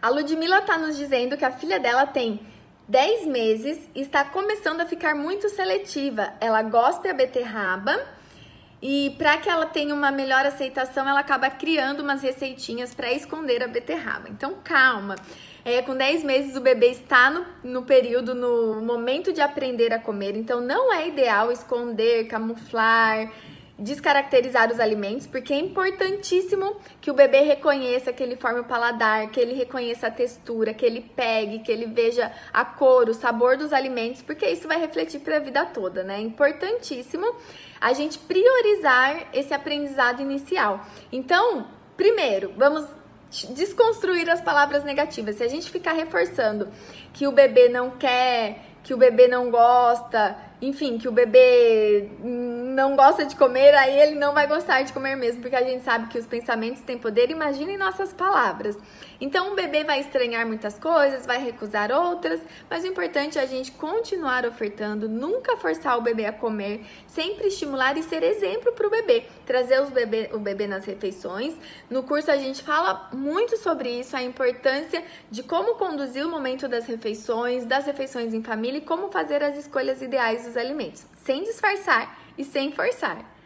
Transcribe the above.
A Ludmilla está nos dizendo que a filha dela tem 10 meses e está começando a ficar muito seletiva. Ela gosta da beterraba e para que ela tenha uma melhor aceitação, ela acaba criando umas receitinhas para esconder a beterraba. Então, calma. É, com 10 meses o bebê está no, no período, no momento de aprender a comer, então não é ideal esconder, camuflar, descaracterizar os alimentos, porque é importantíssimo que o bebê reconheça que ele forme o paladar, que ele reconheça a textura, que ele pegue, que ele veja a cor, o sabor dos alimentos, porque isso vai refletir para a vida toda, né? É importantíssimo a gente priorizar esse aprendizado inicial. Então, primeiro, vamos desconstruir as palavras negativas. Se a gente ficar reforçando que o bebê não quer, que o bebê não gosta, enfim, que o bebê não gosta de comer, aí ele não vai gostar de comer mesmo, porque a gente sabe que os pensamentos têm poder. Imaginem nossas palavras. Então, o bebê vai estranhar muitas coisas, vai recusar outras, mas o importante é a gente continuar ofertando, nunca forçar o bebê a comer, sempre estimular e ser exemplo para o bebê, trazer os bebê, o bebê nas refeições. No curso, a gente fala muito sobre isso, a importância de como conduzir o momento das refeições, das refeições em família e como fazer as escolhas ideais dos alimentos, sem disfarçar e sem forçar.